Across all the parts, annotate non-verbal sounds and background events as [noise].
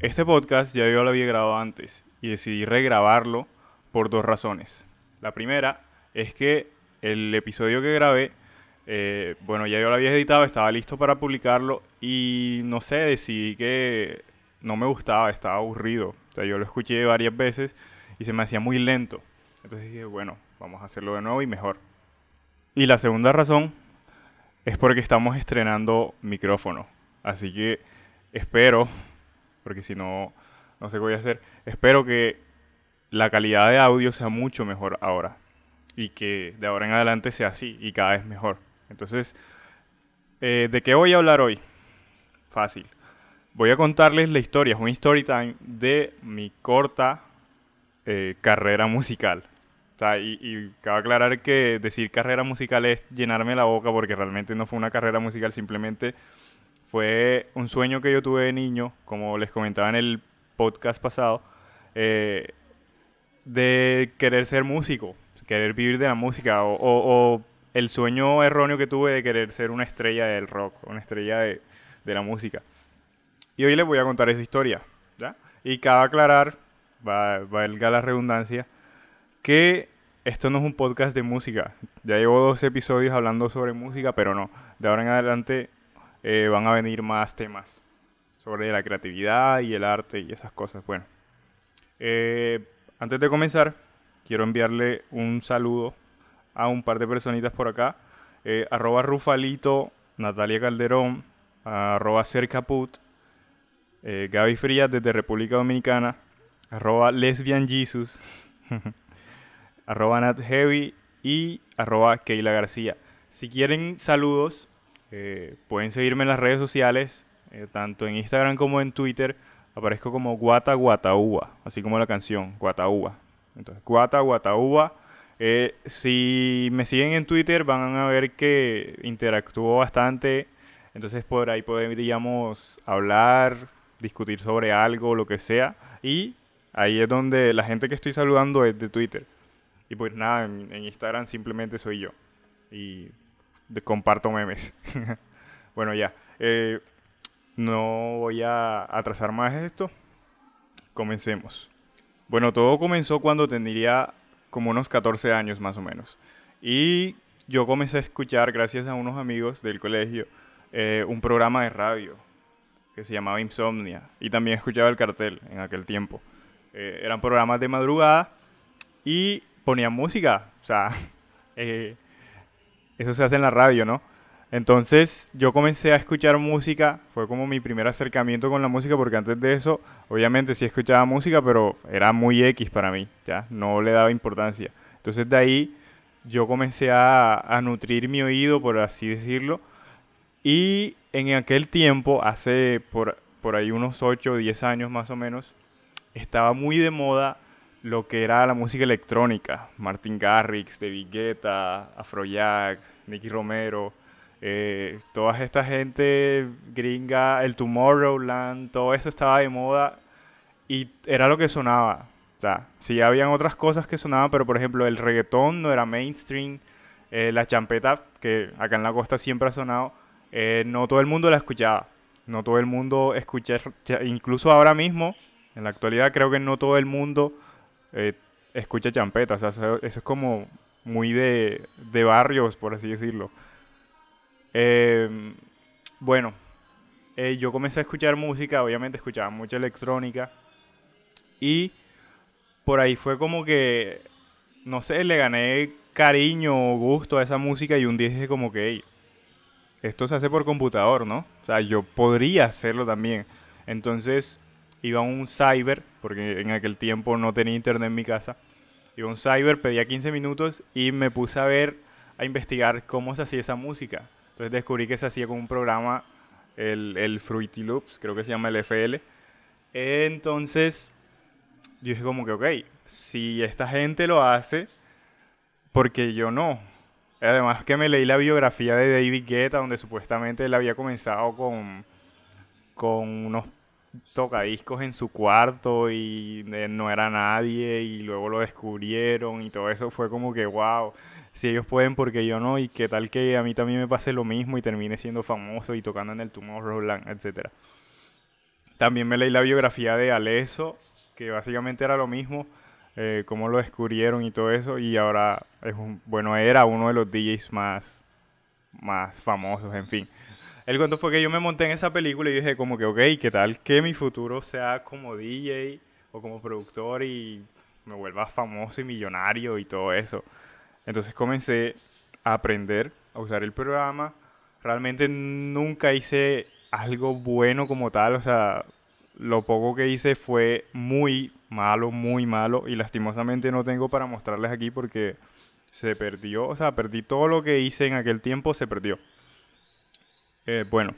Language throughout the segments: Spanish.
Este podcast ya yo lo había grabado antes y decidí regrabarlo por dos razones. La primera es que el episodio que grabé, eh, bueno, ya yo lo había editado, estaba listo para publicarlo y no sé, decidí que no me gustaba, estaba aburrido. O sea, yo lo escuché varias veces y se me hacía muy lento. Entonces dije, bueno, vamos a hacerlo de nuevo y mejor. Y la segunda razón es porque estamos estrenando micrófono. Así que espero, porque si no, no sé qué voy a hacer, espero que la calidad de audio sea mucho mejor ahora. Y que de ahora en adelante sea así y cada vez mejor. Entonces, eh, ¿de qué voy a hablar hoy? Fácil. Voy a contarles la historia, es un story time de mi corta eh, carrera musical. O sea, y, y cabe aclarar que decir carrera musical es llenarme la boca porque realmente no fue una carrera musical, simplemente fue un sueño que yo tuve de niño, como les comentaba en el podcast pasado, eh, de querer ser músico, querer vivir de la música, o, el sueño erróneo que tuve de querer ser una estrella del rock, una estrella de, la música. Y hoy les voy a contar esa historia, ¿ya? Y cabe aclarar, va, valga la redundancia, que esto no es un podcast de música. Ya llevo dos episodios hablando sobre música, pero no. De ahora en adelante eh, van a venir más temas sobre la creatividad y el arte y esas cosas. Bueno, eh, antes de comenzar, quiero enviarle un saludo a un par de personitas por acá. Eh, arroba Rufalito, Natalia Calderón, arroba Cercaput, eh, Gaby Frías desde República Dominicana, arroba Lesbian Jesus, [laughs] arroba Nat Heavy y arroba Keila García. Si quieren saludos, eh, pueden seguirme en las redes sociales, eh, tanto en Instagram como en Twitter. Aparezco como Guata Guataúba, así como la canción, Guataúba. Entonces, Guata Guataúba. Eh, si me siguen en Twitter van a ver que interactúo bastante. Entonces por ahí podríamos hablar, discutir sobre algo, lo que sea. Y ahí es donde la gente que estoy saludando es de Twitter. Y pues nada, en, en Instagram simplemente soy yo. Y de comparto memes. [laughs] bueno, ya. Eh, no voy a atrasar más esto. Comencemos. Bueno, todo comenzó cuando tendría como unos 14 años más o menos. Y yo comencé a escuchar, gracias a unos amigos del colegio, eh, un programa de radio que se llamaba Insomnia. Y también escuchaba el cartel en aquel tiempo. Eh, eran programas de madrugada y ponían música. O sea, [laughs] eso se hace en la radio, ¿no? Entonces yo comencé a escuchar música, fue como mi primer acercamiento con la música, porque antes de eso, obviamente sí escuchaba música, pero era muy X para mí, ya, no le daba importancia. Entonces de ahí yo comencé a, nutrir mi oído, por así decirlo, y en aquel tiempo, hace por, por ahí unos 8 o 10 años más o menos, estaba muy de moda lo que era la música electrónica. Martin Garrix, David Guetta, Afrojack, Nicky Romero, eh, toda esta gente gringa, el Tomorrowland, todo eso estaba de moda y era lo que sonaba. O sea, sí habían otras cosas que sonaban, pero por ejemplo el reggaetón no era mainstream, eh, la champeta, que acá en la costa siempre ha sonado, eh, no todo el mundo la escuchaba. No todo el mundo escucha, incluso ahora mismo, en la actualidad creo que no todo el mundo eh, escucha champeta. O sea, eso, es como muy de, de, barrios, por así decirlo. Eh, bueno, eh, yo comencé a escuchar música, obviamente escuchaba mucha electrónica. Y por ahí fue como que, no sé, le gané cariño o gusto a esa música y un día dije como que, esto se hace por computador, ¿no? O sea, yo podría hacerlo también. Entonces iba a un cyber, porque en aquel tiempo no tenía internet en mi casa. Iba a un cyber, pedía 15 minutos y me puse a ver, a investigar cómo se hacía esa música. Entonces descubrí que se hacía con un programa, el, el Fruity Loops, creo que se llama el FL. Entonces, yo dije como que, ok, si esta gente lo hace, porque yo no? Además que me leí la biografía de David Guetta, donde supuestamente él había comenzado con, con unos tocadiscos en su cuarto y no era nadie y luego lo descubrieron y todo eso fue como que wow, si ellos pueden porque yo no y qué tal que a mí también me pase lo mismo y termine siendo famoso y tocando en el Tomorrowland, etcétera. También me leí la biografía de Aleso, que básicamente era lo mismo, eh, cómo lo descubrieron y todo eso, y ahora es bueno, era uno de los DJs más, más famosos, en fin. El cuento fue que yo me monté en esa película y dije como que, ok, ¿qué tal que mi futuro sea como DJ o como productor y me vuelva famoso y millonario y todo eso? Entonces comencé a aprender a usar el programa. Realmente nunca hice algo bueno como tal, o sea, lo poco que hice fue muy malo, muy malo y lastimosamente no tengo para mostrarles aquí porque se perdió, o sea, perdí todo lo que hice en aquel tiempo, se perdió. Eh, bueno,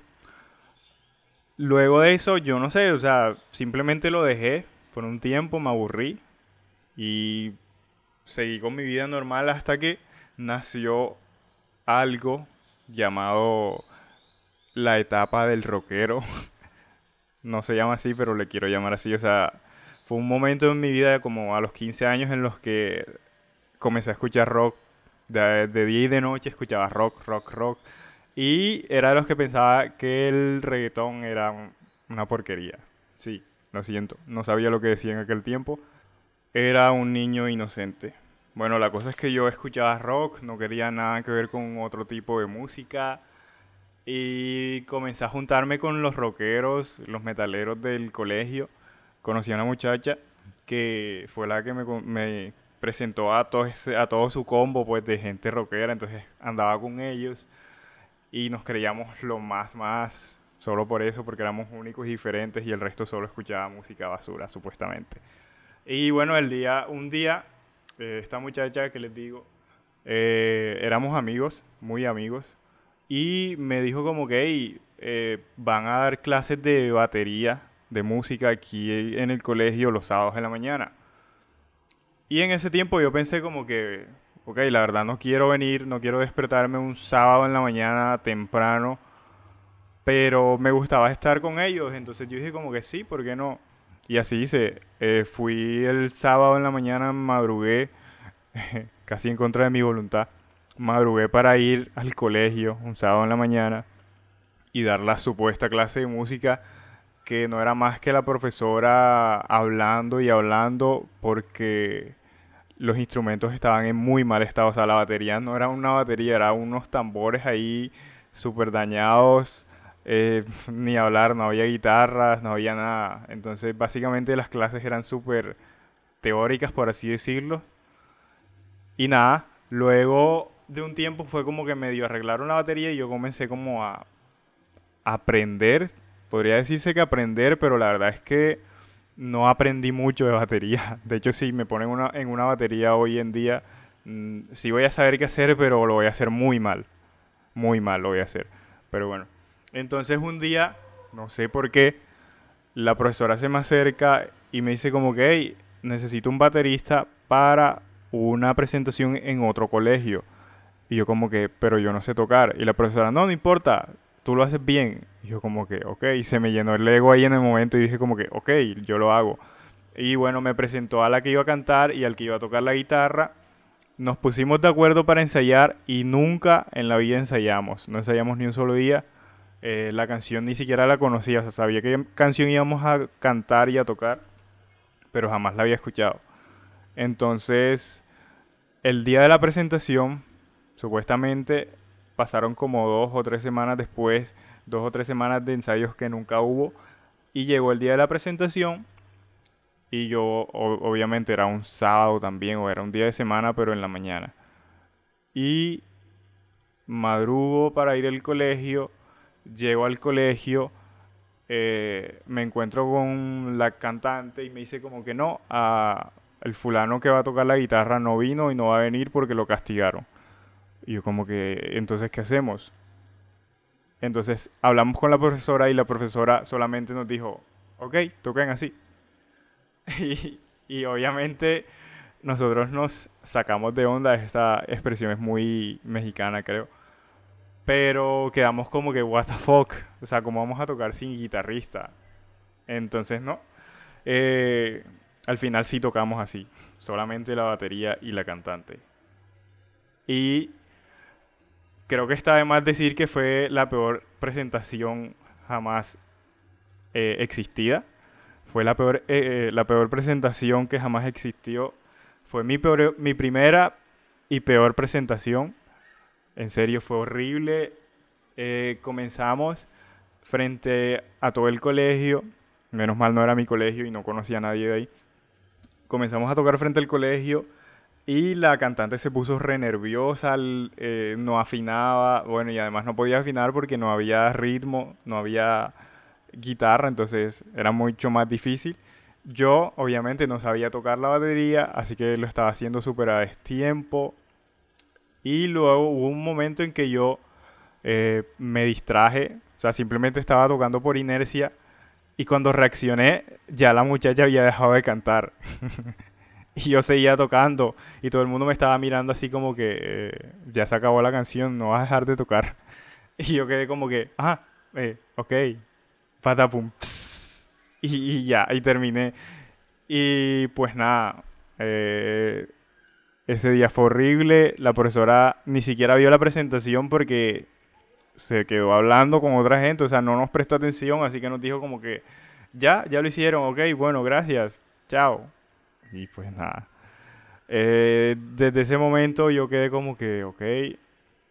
luego de eso, yo no sé, o sea, simplemente lo dejé por un tiempo, me aburrí y seguí con mi vida normal hasta que nació algo llamado la etapa del rockero. [laughs] no se llama así, pero le quiero llamar así. O sea, fue un momento en mi vida como a los 15 años en los que comencé a escuchar rock. De, de día y de noche escuchaba rock, rock, rock. Y era de los que pensaba que el reggaetón era una porquería. Sí, lo siento. No sabía lo que decía en aquel tiempo. Era un niño inocente. Bueno, la cosa es que yo escuchaba rock, no quería nada que ver con otro tipo de música. Y comencé a juntarme con los rockeros, los metaleros del colegio. Conocí a una muchacha que fue la que me, presentó a todo, a todo su combo pues, de gente rockera. Entonces andaba con ellos y nos creíamos lo más, más, solo por eso, porque éramos únicos y diferentes y el resto solo escuchaba música basura, supuestamente. Y bueno, el día, un día, eh, esta muchacha que les digo, eh, éramos amigos, muy amigos, y me dijo como que eh, van a dar clases de batería, de música aquí en el colegio los sábados en la mañana. Y en ese tiempo yo pensé como que, ok, la verdad no quiero venir, no quiero despertarme un sábado en la mañana temprano, pero me gustaba estar con ellos, entonces yo dije como que sí, ¿por qué no? Y así hice, eh, fui el sábado en la mañana, madrugué, [laughs] casi en contra de mi voluntad, madrugué para ir al colegio un sábado en la mañana y dar la supuesta clase de música que no era más que la profesora hablando y hablando porque los instrumentos estaban en muy mal estado. O sea, la batería no era una batería, era unos tambores ahí súper dañados. Eh, [laughs] ni hablar, no había guitarras, no había nada. Entonces, básicamente las clases eran súper teóricas, por así decirlo. Y nada, luego de un tiempo fue como que medio arreglaron la batería y yo comencé como a aprender. Podría decirse que aprender, pero la verdad es que no aprendí mucho de batería. [laughs] De hecho, si me ponen una, en una batería hoy en día, mm, sí voy a saber qué hacer, pero lo voy a hacer muy mal. Muy mal lo voy a hacer. Pero bueno. Entonces un día, no sé por qué, la profesora se me acerca y me dice como que, hey, necesito un baterista para una presentación en otro colegio. Y yo como que, pero yo no sé tocar. Y la profesora, no, no importa, tú lo haces bien. Y yo como que, ok, y se me llenó el ego ahí en el momento y dije como que, ok, yo lo hago. Y bueno, me presentó a la que iba a cantar y al que iba a tocar la guitarra. Nos pusimos de acuerdo para ensayar y nunca en la vida ensayamos. No ensayamos ni un solo día. Eh, la canción ni siquiera la conocía. O sea, sabía qué canción íbamos a cantar y a tocar, pero jamás la había escuchado. Entonces, el día de la presentación, supuestamente pasaron como dos o tres semanas después, dos o tres semanas de ensayos que nunca hubo. Y llegó el día de la presentación y yo obviamente era un sábado también o era un día de semana pero en la mañana. Y madrugo para ir al colegio, llego al colegio, eh, me encuentro con la cantante y me dice como que no, a, el fulano que va a tocar la guitarra no vino y no va a venir porque lo castigaron. Y yo como que, entonces, ¿qué hacemos? Entonces hablamos con la profesora y la profesora solamente nos dijo, ok, toquen así. [laughs] y, obviamente nosotros nos sacamos de onda, esta expresión es muy mexicana creo. Pero quedamos como que, what the fuck, o sea, ¿cómo vamos a tocar sin guitarrista? Entonces, no. Eh, al final sí tocamos así, solamente la batería y la cantante. Y creo que está de más decir que fue la peor presentación jamás eh, existida. Fue la peor, eh, eh, la peor presentación que jamás existió. Fue mi, peor, mi primera y peor presentación. En serio, fue horrible. comenzamos frente a todo el colegio. Menos mal no era mi colegio y no conocía a nadie de ahí. Comenzamos a tocar frente al colegio y la cantante se puso re nerviosa, eh, no afinaba, bueno, y además no podía afinar porque no había ritmo, no había guitarra, entonces era mucho más difícil. Yo obviamente no sabía tocar la batería, así que lo estaba haciendo súper a destiempo. Y luego hubo un momento en que yo eh, me distraje, o sea, simplemente estaba tocando por inercia. Y cuando reaccioné, ya la muchacha había dejado de cantar. [laughs] [laughs] Y yo seguía tocando y todo el mundo me estaba mirando así como que eh, ya se acabó la canción, no vas a dejar de tocar. [laughs] Y yo quedé como que, ah, eh, ok, patapum, [laughs] y, y, ya, y terminé. Y pues nada, eh, ese día fue horrible, la profesora ni siquiera vio la presentación porque se quedó hablando con otra gente, o sea, no nos prestó atención, así que nos dijo como que, ya, ya lo hicieron, ok, bueno, gracias, chao. Y pues nada. Eh, desde ese momento yo quedé como que, ok,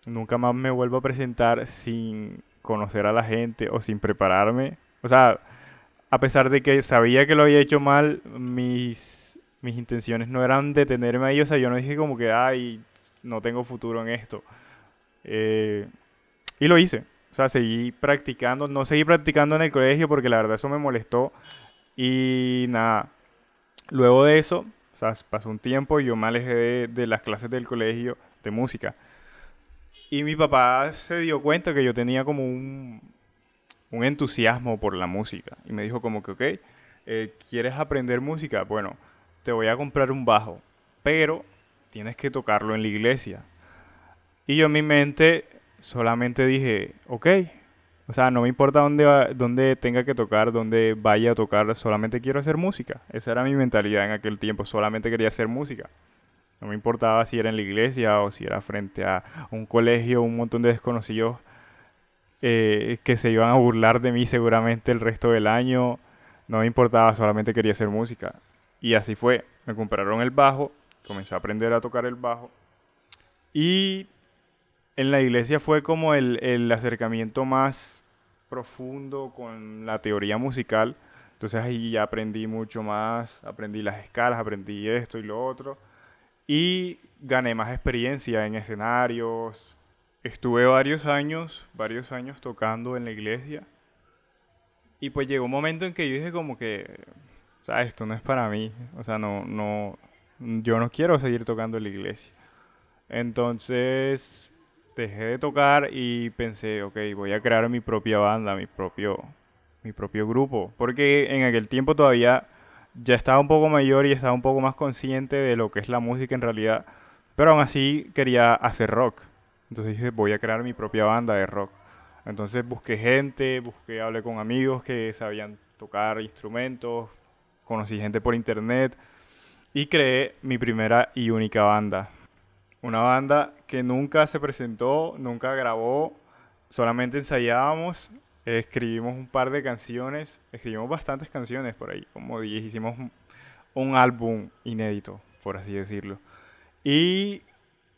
nunca más me vuelvo a presentar sin conocer a la gente o sin prepararme. O sea, a pesar de que sabía que lo había hecho mal, mis, mis intenciones no eran detenerme ahí. O sea, yo no dije como que, ay, no tengo futuro en esto. Eh, y lo hice. O sea, seguí practicando. No seguí practicando en el colegio porque la verdad eso me molestó. Y nada, Luego de eso, o sea, pasó un tiempo y yo me alejé de, las clases del colegio de música. Y mi papá se dio cuenta que yo tenía como un, un entusiasmo por la música. Y me dijo como que, ok, eh, ¿quieres aprender música? Bueno, te voy a comprar un bajo, pero tienes que tocarlo en la iglesia. Y yo en mi mente solamente dije, ok, o sea, no me importa dónde, dónde tenga que tocar, dónde vaya a tocar, solamente quiero hacer música. Esa era mi mentalidad en aquel tiempo, solamente quería hacer música. No me importaba si era en la iglesia o si era frente a un colegio, un montón de desconocidos eh, que se iban a burlar de mí seguramente el resto del año. No me importaba, solamente quería hacer música. Y así fue. Me compraron el bajo, comencé a aprender a tocar el bajo. Y en la iglesia fue como el, el acercamiento más profundo con la teoría musical. Entonces ahí ya aprendí mucho más, aprendí las escalas, aprendí esto y lo otro. Y gané más experiencia en escenarios. Estuve varios años, varios años tocando en la iglesia. Y pues llegó un momento en que yo dije como que, o sea, esto no es para mí. O sea, no, no, yo no quiero seguir tocando en la iglesia. Entonces dejé de tocar y pensé, ok, voy a crear mi propia banda, mi propio, mi propio grupo. Porque en aquel tiempo todavía ya estaba un poco mayor y estaba un poco más consciente de lo que es la música en realidad. Pero aún así quería hacer rock. Entonces dije, voy a crear mi propia banda de rock. Entonces busqué gente, busqué, hablé con amigos que sabían tocar instrumentos, conocí gente por internet y creé mi primera y única banda. Una banda que nunca se presentó, nunca grabó, solamente ensayábamos, escribimos un par de canciones, escribimos bastantes canciones por ahí, como 10, hicimos un, álbum inédito, por así decirlo. Y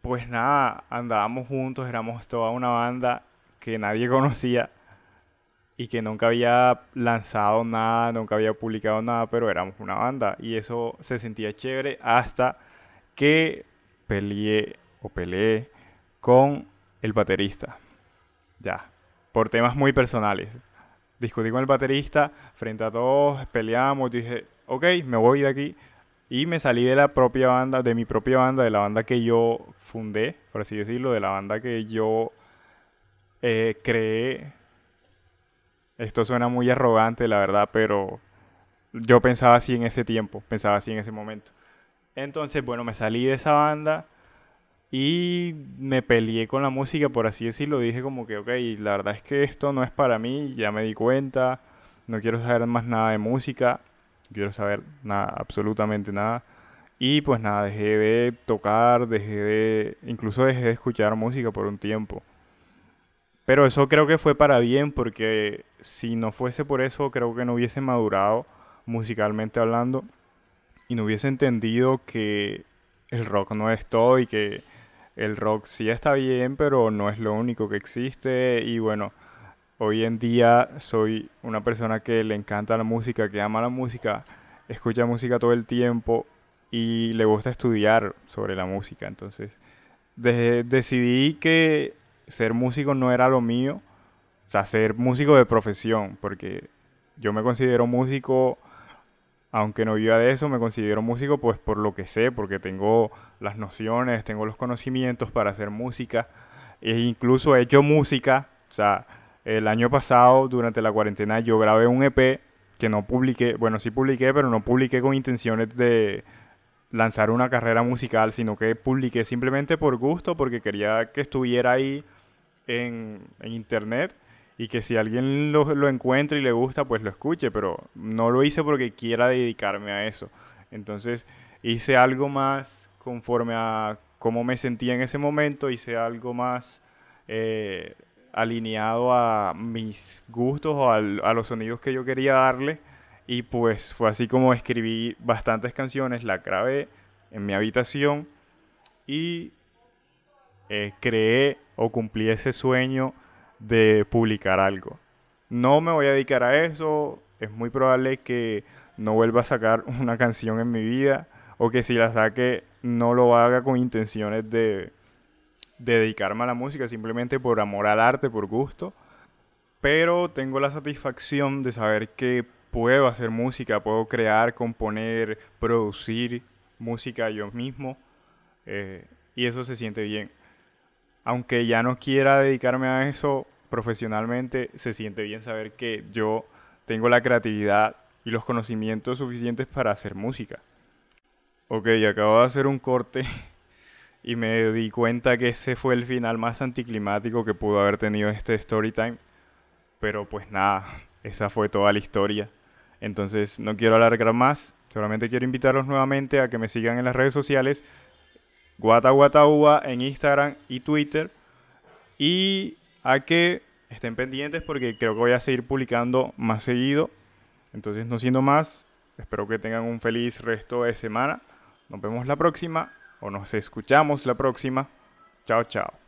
pues nada, andábamos juntos, éramos toda una banda que nadie [laughs] conocía y que nunca había lanzado nada, nunca había publicado nada, pero éramos una banda y eso se sentía chévere hasta que peleé o peleé con el baterista. Ya, por temas muy personales. Discutí con el baterista, frente a todos, peleamos, dije, ok, me voy de aquí. Y me salí de la propia banda, de mi propia banda, de la banda que yo fundé, por así decirlo, de la banda que yo eh, creé. Esto suena muy arrogante, la verdad, pero yo pensaba así en ese tiempo, pensaba así en ese momento. Entonces, bueno, me salí de esa banda y me peleé con la música, por así decirlo. Dije como que, ok, la verdad es que esto no es para mí, ya me di cuenta, no quiero saber más nada de música, no quiero saber nada, absolutamente nada. Y pues nada, dejé de tocar, dejé de, incluso dejé de escuchar música por un tiempo. Pero eso creo que fue para bien porque si no fuese por eso creo que no hubiese madurado musicalmente hablando y no hubiese entendido que el rock no es todo y que el rock sí está bien, pero no es lo único que existe y bueno, hoy en día soy una persona que le encanta la música, que ama la música, escucha música todo el tiempo y le gusta estudiar sobre la música. Entonces, decidí que ser músico no era lo mío, o sea, ser músico de profesión, porque yo me considero músico, aunque no viva de eso, me considero músico pues por lo que sé, porque tengo las nociones, tengo los conocimientos para hacer música, e incluso he hecho música, o sea, el año pasado, durante la cuarentena, yo grabé un EP que no publiqué, bueno, sí publiqué, pero no publiqué con intenciones de lanzar una carrera musical, sino que publiqué simplemente por gusto, porque quería que estuviera ahí en, internet y que si alguien lo, lo encuentra y le gusta, pues lo escuche, pero no lo hice porque quiera dedicarme a eso. Entonces hice algo más conforme a cómo me sentía en ese momento, hice algo más eh, alineado a mis gustos o a los sonidos que yo quería darle. Y pues fue así como escribí bastantes canciones, la grabé en mi habitación y eh, creé o cumplí ese sueño de publicar algo. No me voy a dedicar a eso, es muy probable que no vuelva a sacar [laughs] una canción en mi vida o que si la saque no lo haga con intenciones de dedicarme a la música simplemente por amor al arte, por gusto. Pero tengo la satisfacción de saber que puedo hacer música, puedo crear, componer, producir música yo mismo. Eh, y eso se siente bien. Aunque ya no quiera dedicarme a eso profesionalmente, se siente bien saber que yo tengo la creatividad y los conocimientos suficientes para hacer música. Ok, acabo de hacer un corte [laughs] y me di cuenta que ese fue el final más anticlimático que pudo haber tenido este story time. Pero pues nada, esa fue toda la historia. Entonces no quiero alargar más, solamente quiero invitarlos nuevamente a que me sigan en las redes sociales, guataguataúa en Instagram y Twitter, y a que estén pendientes porque creo que voy a seguir publicando más seguido. Entonces no siendo más, espero que tengan un feliz resto de semana. Nos vemos la próxima o nos escuchamos la próxima. Chao, chao.